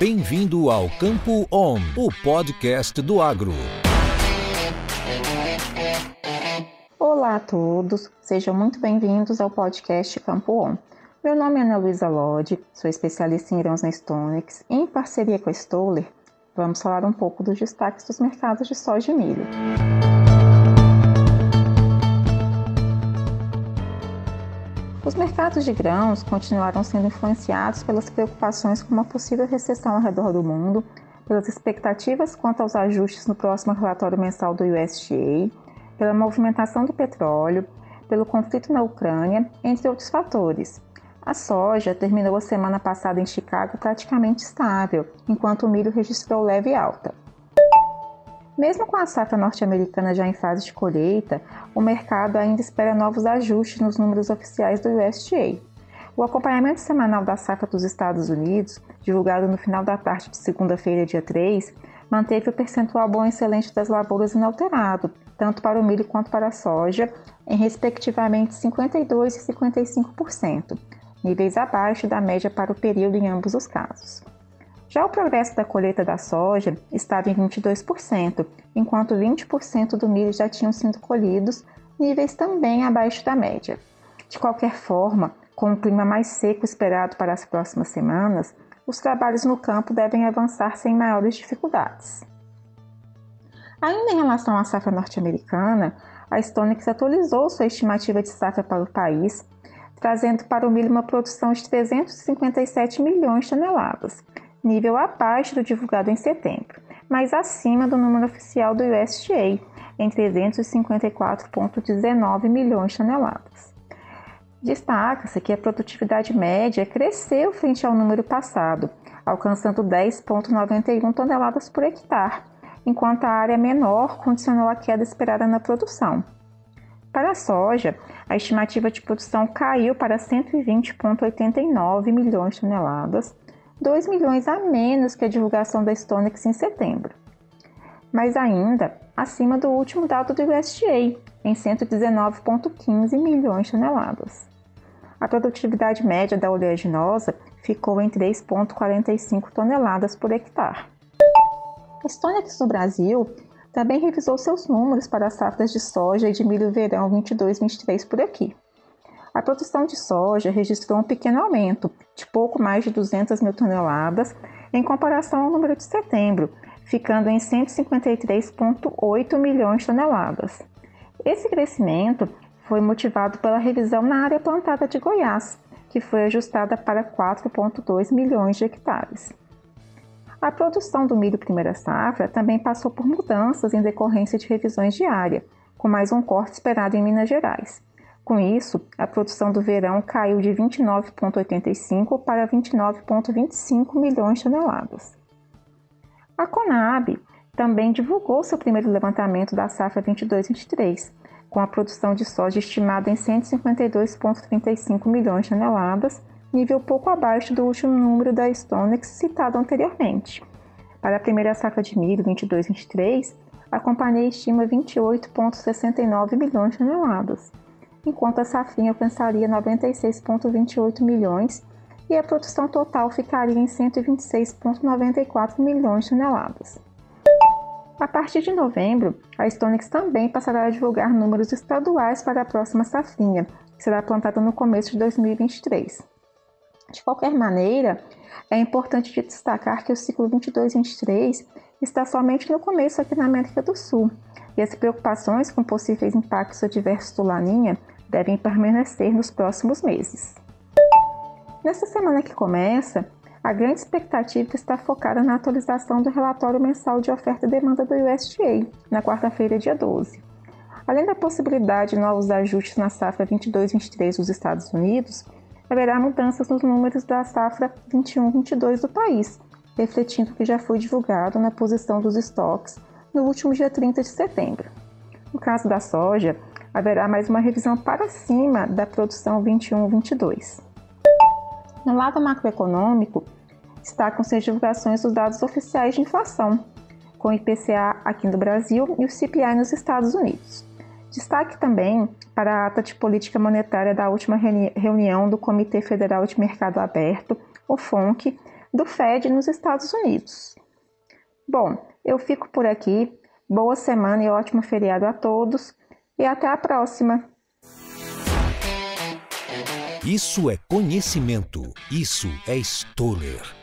Bem-vindo ao Campo On, o podcast do agro. Olá a todos, sejam muito bem-vindos ao podcast Campo On. Meu nome é Ana Luísa Lodi, sou especialista em grãos na Stonex e em parceria com a Stoller, vamos falar um pouco dos destaques dos mercados de soja e milho. Os mercados de grãos continuaram sendo influenciados pelas preocupações com uma possível recessão ao redor do mundo, pelas expectativas quanto aos ajustes no próximo relatório mensal do USDA, pela movimentação do petróleo, pelo conflito na Ucrânia, entre outros fatores. A soja terminou a semana passada em Chicago praticamente estável, enquanto o milho registrou leve alta. Mesmo com a safra norte-americana já em fase de colheita, o mercado ainda espera novos ajustes nos números oficiais do USDA. O acompanhamento semanal da safra dos Estados Unidos, divulgado no final da tarde de segunda-feira, dia 3, manteve o percentual bom excelente das lavouras inalterado, tanto para o milho quanto para a soja, em respectivamente 52% e 55%, níveis abaixo da média para o período em ambos os casos. Já o progresso da colheita da soja estava em 22%, enquanto 20% do milho já tinham sido colhidos, níveis também abaixo da média. De qualquer forma, com o clima mais seco esperado para as próximas semanas, os trabalhos no campo devem avançar sem maiores dificuldades. Ainda em relação à safra norte-americana, a Stonex atualizou sua estimativa de safra para o país, trazendo para o milho uma produção de 357 milhões de toneladas, nível abaixo do divulgado em setembro, mas acima do número oficial do USDA, em 354,19 milhões de toneladas. Destaca-se que a produtividade média cresceu frente ao número passado, alcançando 10,91 toneladas por hectare, enquanto a área menor condicionou a queda esperada na produção. Para a soja, a estimativa de produção caiu para 120,89 milhões de toneladas, 2 milhões a menos que a divulgação da Stonex em setembro, mas ainda acima do último dado do USDA, em 119,15 milhões de toneladas. A produtividade média da oleaginosa ficou em 3,45 toneladas por hectare. A Stonex do Brasil também revisou seus números para as safras de soja e de milho verão 22-23 por aqui. A produção de soja registrou um pequeno aumento, de pouco mais de 200 mil toneladas, em comparação ao número de setembro, ficando em 153,8 milhões de toneladas. Esse crescimento foi motivado pela revisão na área plantada de Goiás, que foi ajustada para 4,2 milhões de hectares. A produção do milho primeira safra também passou por mudanças em decorrência de revisões de área, com mais um corte esperado em Minas Gerais. Com isso, a produção do verão caiu de 29,85 para 29,25 milhões de toneladas. A Conab também divulgou seu primeiro levantamento da safra 22-23, com a produção de soja estimada em 152,35 milhões de toneladas, nível pouco abaixo do último número da Stonex citado anteriormente. Para a primeira safra de milho 22-23, a companhia estima 28,69 milhões de toneladas, enquanto a safrinha alcançaria 96,28 milhões e a produção total ficaria em 126,94 milhões de toneladas. A partir de novembro, a Stonex também passará a divulgar números estaduais para a próxima safrinha, que será plantada no começo de 2023. De qualquer maneira, é importante destacar que o ciclo 22-23 está somente no começo aqui na América do Sul, e as preocupações com possíveis impactos adversos do Laninha devem permanecer nos próximos meses. Nesta semana que começa, a grande expectativa está focada na atualização do relatório mensal de oferta e demanda do USDA, na quarta-feira, dia 12. Além da possibilidade de novos ajustes na safra 22-23 dos Estados Unidos, haverá mudanças nos números da safra 21-22 do país, refletindo o que já foi divulgado na posição dos estoques no último dia 30 de setembro. No caso da soja, haverá mais uma revisão para cima da produção 21-22. No lado macroeconômico, destacam-se as divulgações dos dados oficiais de inflação, com o IPCA aqui no Brasil e o CPI nos Estados Unidos. Destaque também para a ata de política monetária da última reunião do Comitê Federal de Mercado Aberto, o FONC, do Fed nos Estados Unidos. Bom, eu fico por aqui. Boa semana e ótimo feriado a todos e até a próxima. Isso é conhecimento. Isso é Stoller.